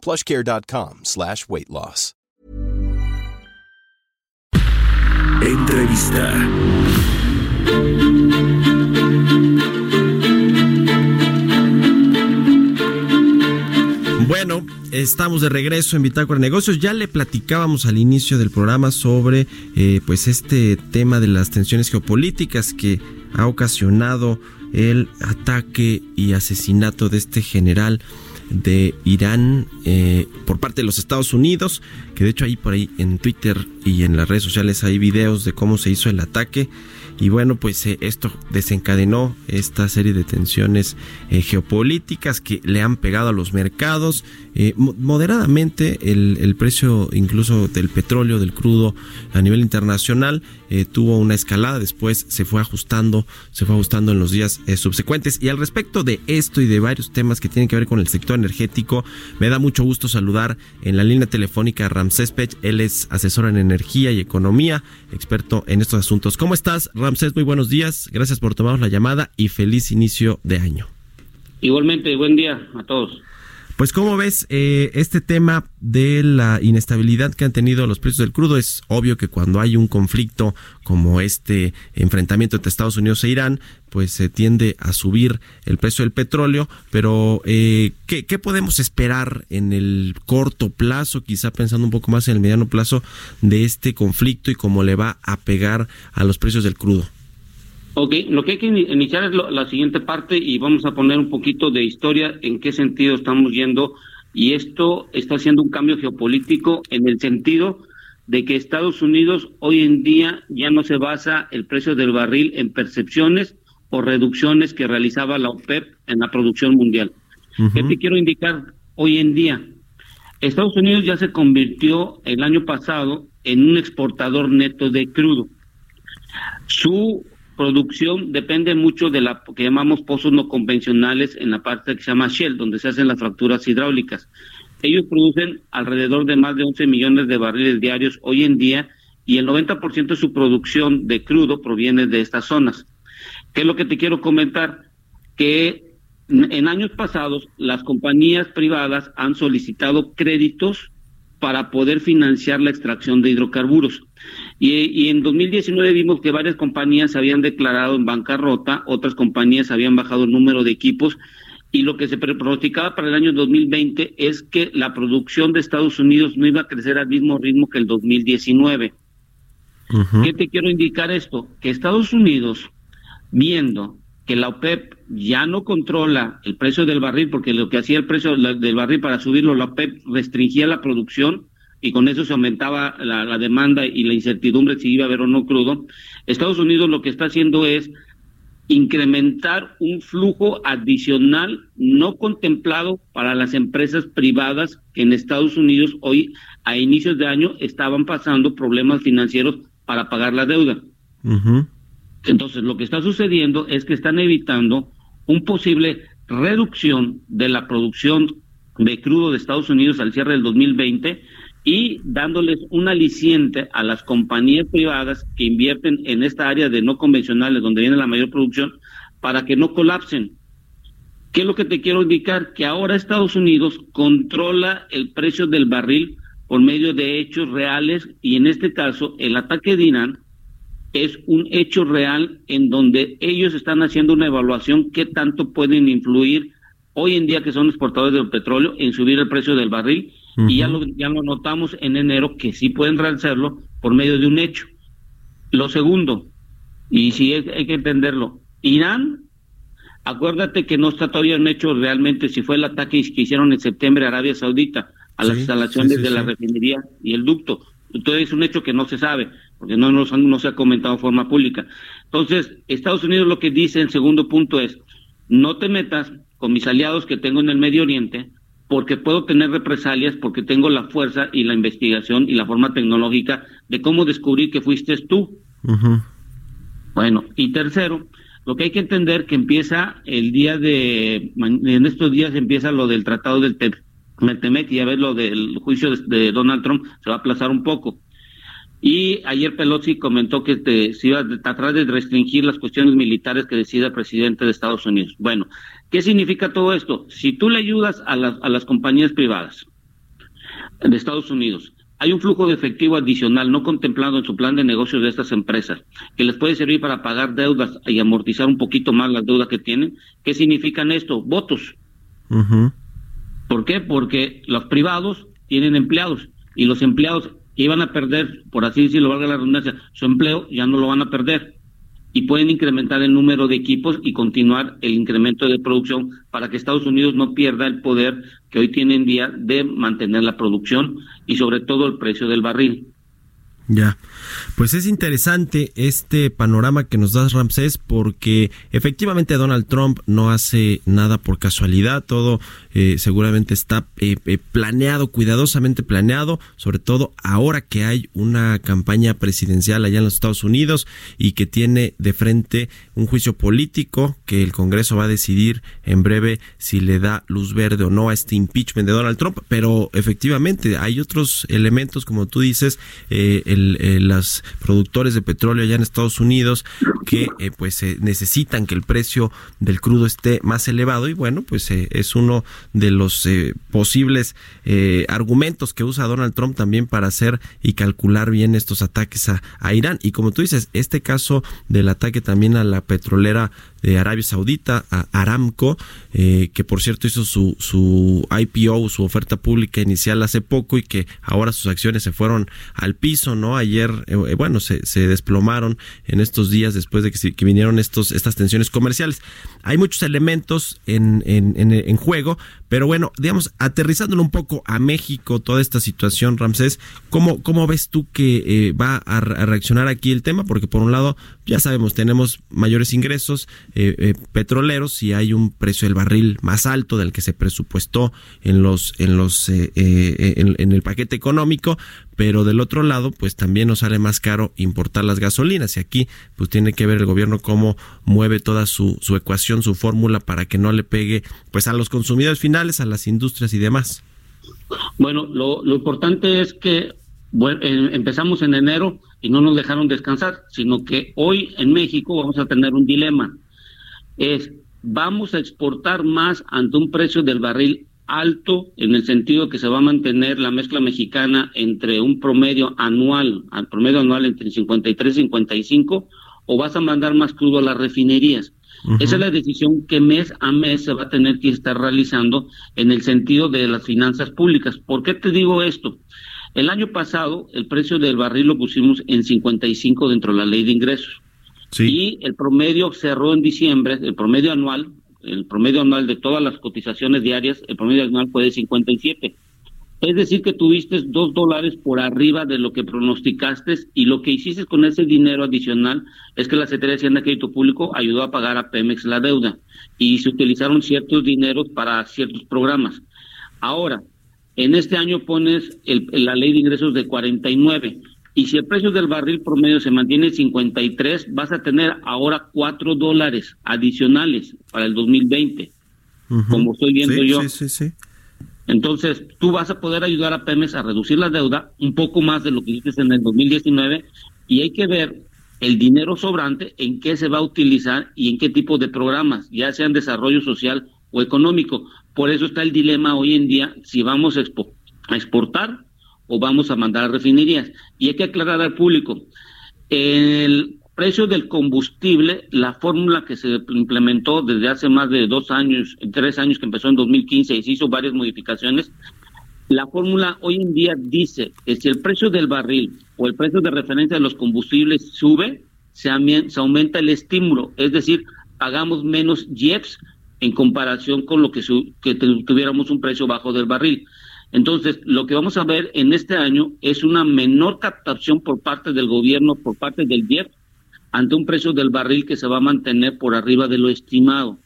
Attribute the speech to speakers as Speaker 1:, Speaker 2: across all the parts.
Speaker 1: plushcare.com slash weight loss.
Speaker 2: Entrevista.
Speaker 3: Bueno, estamos de regreso en Bitácora Negocios. Ya le platicábamos al inicio del programa sobre eh, pues este tema de las tensiones geopolíticas que ha ocasionado el ataque y asesinato de este general de Irán eh, por parte de los Estados Unidos, que de hecho ahí por ahí en Twitter y en las redes sociales hay videos de cómo se hizo el ataque y bueno, pues eh, esto desencadenó esta serie de tensiones eh, geopolíticas que le han pegado a los mercados. Eh, moderadamente el, precio incluso del petróleo, del crudo a nivel internacional tuvo una escalada, después se fue ajustando, se fue ajustando en los días subsecuentes. Y al respecto de esto y de varios temas que tienen que ver con el sector energético, me da mucho gusto saludar en la línea telefónica a Ramsés él es asesor en energía y economía, experto en estos asuntos. ¿Cómo estás, Ramsés? Muy buenos días. Gracias por tomarnos la llamada y feliz inicio de año.
Speaker 4: Igualmente, buen día a todos.
Speaker 3: Pues cómo ves eh, este tema de la inestabilidad que han tenido los precios del crudo. Es obvio que cuando hay un conflicto como este enfrentamiento entre Estados Unidos e Irán, pues se tiende a subir el precio del petróleo. Pero eh, ¿qué, ¿qué, podemos esperar en el corto plazo, quizá pensando un poco más en el mediano plazo, de este conflicto y cómo le va a pegar a los precios del crudo?
Speaker 4: Ok, lo que hay que iniciar es la siguiente parte y vamos a poner un poquito de historia en qué sentido estamos yendo y esto está haciendo un cambio geopolítico en el sentido de que Estados Unidos hoy en día ya no se basa el precio del barril en percepciones o reducciones que realizaba la OPEP en la producción mundial. ¿Qué te quiero indicar hoy en día? Estados Unidos ya se convirtió el año pasado en un exportador neto de crudo. Su producción depende mucho de la que llamamos pozos no convencionales en la parte que se llama Shell, donde se hacen las fracturas hidráulicas. Ellos producen alrededor de más de 11 millones de barriles diarios hoy en día y el 90% de su producción de crudo proviene de estas zonas. ¿Qué es lo que te quiero comentar? Que en años pasados las compañías privadas han solicitado créditos para poder financiar la extracción de hidrocarburos. Y, en 2019 vimos que varias compañías se habían declarado en bancarrota, otras compañías habían bajado el número de equipos y lo que se pronosticaba para el año 2020 es que la producción de Estados Unidos no iba a crecer al mismo ritmo que el 2019. ¿Qué te quiero indicar esto? Que Estados Unidos, viendo que la OPEP ya no controla el precio del barril, porque lo que hacía el precio del barril para subirlo, la OPEP restringía la producción y con eso se aumentaba la, demanda y la incertidumbre si iba a haber o no crudo. Estados Unidos lo que está haciendo es incrementar un flujo adicional no contemplado para las empresas privadas que en Estados Unidos hoy a inicios de año estaban pasando problemas financieros para pagar la deuda. Entonces, lo que está sucediendo es que están evitando un posible reducción de la producción de crudo de Estados Unidos al cierre del 2020 y dándoles un aliciente a las compañías privadas que invierten en esta área de no convencionales donde viene la mayor producción para que no colapsen. ¿Qué es lo que te quiero indicar? Que ahora Estados Unidos controla el precio del barril por medio de hechos reales y en este caso el ataque de Irán es un hecho real en donde ellos están haciendo una evaluación qué tanto pueden influir hoy en día que son exportadores del petróleo en subir el precio del barril y ya lo, ya lo notamos en enero que sí pueden realizarlo por medio de un hecho. Lo segundo, y sí hay, hay que entenderlo, Irán, acuérdate que no está todavía un hecho realmente si fue el ataque que hicieron en septiembre Arabia Saudita a las instalaciones de la refinería y el ducto. Entonces es un hecho que no se sabe porque no, no, se ha comentado en forma pública. Entonces, Estados Unidos lo que dice, el segundo punto es, no te metas con mis aliados que tengo en el Medio Oriente, porque puedo tener represalias, porque tengo la fuerza y la investigación y la forma tecnológica de cómo descubrir que fuiste tú. Bueno, y tercero, lo que hay que entender que empieza el día de, en estos días empieza lo del tratado del Temec y a ver lo del juicio de, Donald Trump se va a aplazar un poco. Y ayer Pelosi comentó que te, se iba a tratar de restringir las cuestiones militares que decida el presidente de Estados Unidos. Bueno, ¿qué significa todo esto? Si tú le ayudas a las, a las compañías privadas de Estados Unidos hay un flujo de efectivo adicional no contemplado en su plan de negocios de estas empresas, que les puede servir para pagar deudas y amortizar un poquito más las deudas que tienen. ¿Qué significan esto? Votos. ¿Por qué? Porque los privados tienen empleados y los empleados iban a perder, por así decirlo, valga la redundancia, su empleo ya no lo van a perder y pueden incrementar el número de equipos y continuar el incremento de producción para que Estados Unidos no pierda el poder que hoy tiene en día de mantener la producción y sobre todo el precio del barril.
Speaker 3: Ya, pues es interesante este panorama que nos das Ramsés porque efectivamente Donald Trump no hace nada por casualidad, todo eh, seguramente está eh, eh, planeado, cuidadosamente planeado, sobre todo ahora que hay una campaña presidencial allá en los Estados Unidos y que tiene de frente un juicio político que el Congreso va a decidir en breve si le da luz verde o no a este impeachment de Donald Trump, pero efectivamente hay otros elementos, como tú dices, el, los productores de petróleo allá en Estados Unidos que pues necesitan que el precio del crudo esté más elevado y bueno, pues es uno de los eh, posibles eh, argumentos que usa Donald Trump también para hacer y calcular bien estos ataques a, a Irán. Y como tú dices, este caso del ataque también a la petrolera de Arabia Saudita, a Aramco, eh, que por cierto hizo su, su IPO, su oferta pública inicial hace poco y que ahora sus acciones se fueron al piso, ¿no? Ayer, eh, eh, bueno, se, desplomaron en estos días después de que, vinieron estos, estas tensiones comerciales. Hay muchos elementos en, en, en, juego, pero bueno, digamos, aterrizándolo un poco a México, toda esta situación, Ramsés, ¿cómo, cómo ves tú que va a reaccionar aquí el tema? Porque por un lado, ya sabemos, tenemos mayores ingresos, eh, eh, petroleros y hay un precio del barril más alto del que se presupuestó en los en los eh, en, el paquete económico pero del otro lado pues también nos sale más caro importar las gasolinas y aquí pues tiene que ver el gobierno cómo mueve toda su, su ecuación su fórmula para que no le pegue pues a los consumidores finales a las industrias y demás.
Speaker 4: Bueno lo, lo importante es que bueno, empezamos en enero y no nos dejaron descansar, sino que hoy en México vamos a tener un dilema es vamos a exportar más ante un precio del barril alto en el sentido que se va a mantener la mezcla mexicana entre un promedio anual, al promedio anual entre 53 y 55 o vas a mandar más crudo a las refinerías. Esa es la decisión que mes a mes se va a tener que estar realizando en el sentido de las finanzas públicas. ¿Por qué te digo esto? El año pasado el precio del barril lo pusimos en 55 dentro de la ley de ingresos. Y el promedio cerró en diciembre, el promedio anual, el promedio anual de todas las cotizaciones diarias, el promedio anual fue de 57. Es decir, que tuviste dos dólares por arriba de lo que pronosticaste y lo que hiciste con ese dinero adicional es que la Secretaría de Hacienda Crédito Público ayudó a pagar a Pemex la deuda y se utilizaron ciertos dineros para ciertos programas. Ahora, en este año pones el, la ley de ingresos de 49 y si el precio del barril promedio se mantiene en 53, vas a tener ahora 4 dólares adicionales para el 2020, como estoy viendo yo. Sí, sí, sí. Entonces, tú vas a poder ayudar a Pemex a reducir la deuda un poco más de lo que hiciste en el 2019 y hay que ver el dinero sobrante en qué se va a utilizar y en qué tipo de programas, ya sean desarrollo social o económico. Por eso está el dilema hoy en día si vamos a, exportar o vamos a mandar a refinerías. Y hay que aclarar al público, el precio del combustible, la fórmula que se implementó desde hace más de dos años, tres años que empezó en 2015 y se hizo varias modificaciones, la fórmula hoy en día dice que si el precio del barril o el precio de referencia de los combustibles sube, se, aumenta el estímulo, es decir, pagamos menos JEPs en comparación con lo que, que tuviéramos un precio bajo del barril. Entonces, lo que vamos a ver en este año es una menor captación por parte del gobierno, por parte del IEF, ante un precio del barril que se va a mantener por arriba de lo estimado.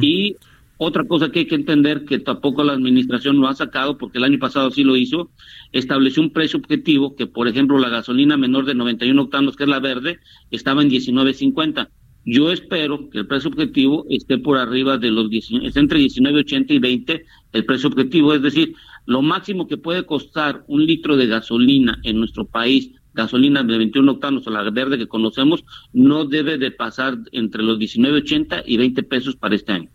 Speaker 4: Y Otra cosa que hay que entender, que tampoco la administración lo ha sacado, porque el año pasado sí lo hizo, estableció un precio objetivo que, por ejemplo, la gasolina menor de 91 octanos, que es la verde, estaba en 19.50. Yo espero que el precio objetivo esté por arriba de los 19, esté entre 19.80 y 20 el precio objetivo, es decir, lo máximo que puede costar un litro de gasolina en nuestro país gasolina de 21 octanos o la verde que conocemos no debe de pasar entre los 19.80 y 20 pesos para este año.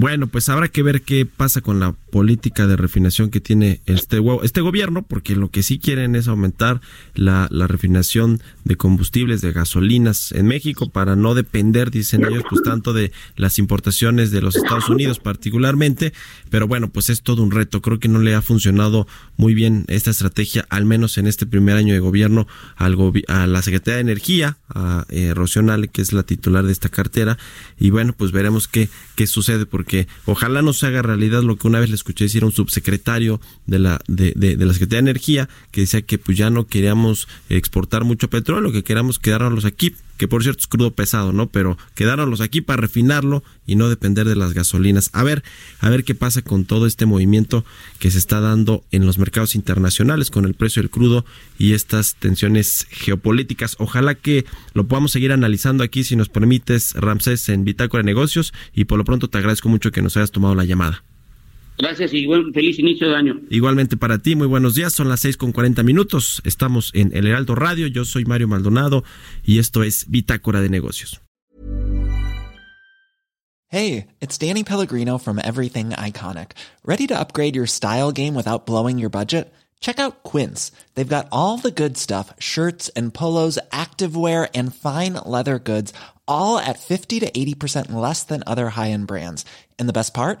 Speaker 3: Bueno, pues habrá que ver qué pasa con la política de refinación que tiene este, este gobierno, porque lo que sí quieren es aumentar la, la refinación de combustibles, de gasolinas en México, para no depender, dicen ellos, pues tanto de las importaciones de los Estados Unidos particularmente. Pero bueno, pues es todo un reto. Creo que no le ha funcionado muy bien esta estrategia, al menos en este primer año de gobierno, al a la Secretaría de Energía, a eh, que es la titular de esta cartera. Y bueno, pues veremos qué, qué sucede porque ojalá no se haga realidad lo que una vez le escuché decir a un subsecretario de la, de, de, la Secretaría de Energía, que decía que pues ya no queríamos exportar mucho petróleo, que queríamos quedarnos aquí, que por cierto es crudo pesado, ¿no? Pero quedarnos aquí para refinarlo y no depender de las gasolinas. A ver, a ver qué pasa con todo este movimiento que se está dando en los mercados internacionales con el precio del crudo y estas tensiones geopolíticas. Ojalá que lo podamos seguir analizando aquí, si nos permites, Ramsés, en Bitácora de Negocios. Y por lo pronto te agradezco mucho que nos hayas tomado la llamada.
Speaker 4: Gracias y buen, feliz inicio de año.
Speaker 3: Igualmente para ti, muy buenos días. Son las seis con cuarenta minutos. Estamos en El Heraldo Radio. Yo soy Mario Maldonado y esto es Bitácora de Negocios.
Speaker 2: Hey, it's Danny Pellegrino from Everything Iconic. ¿Ready to upgrade your style game without blowing your budget? Check out Quince. They've got all the good stuff shirts and polos, activewear, and fine leather goods, all at 50 to 80% less than other high end brands. And the best part?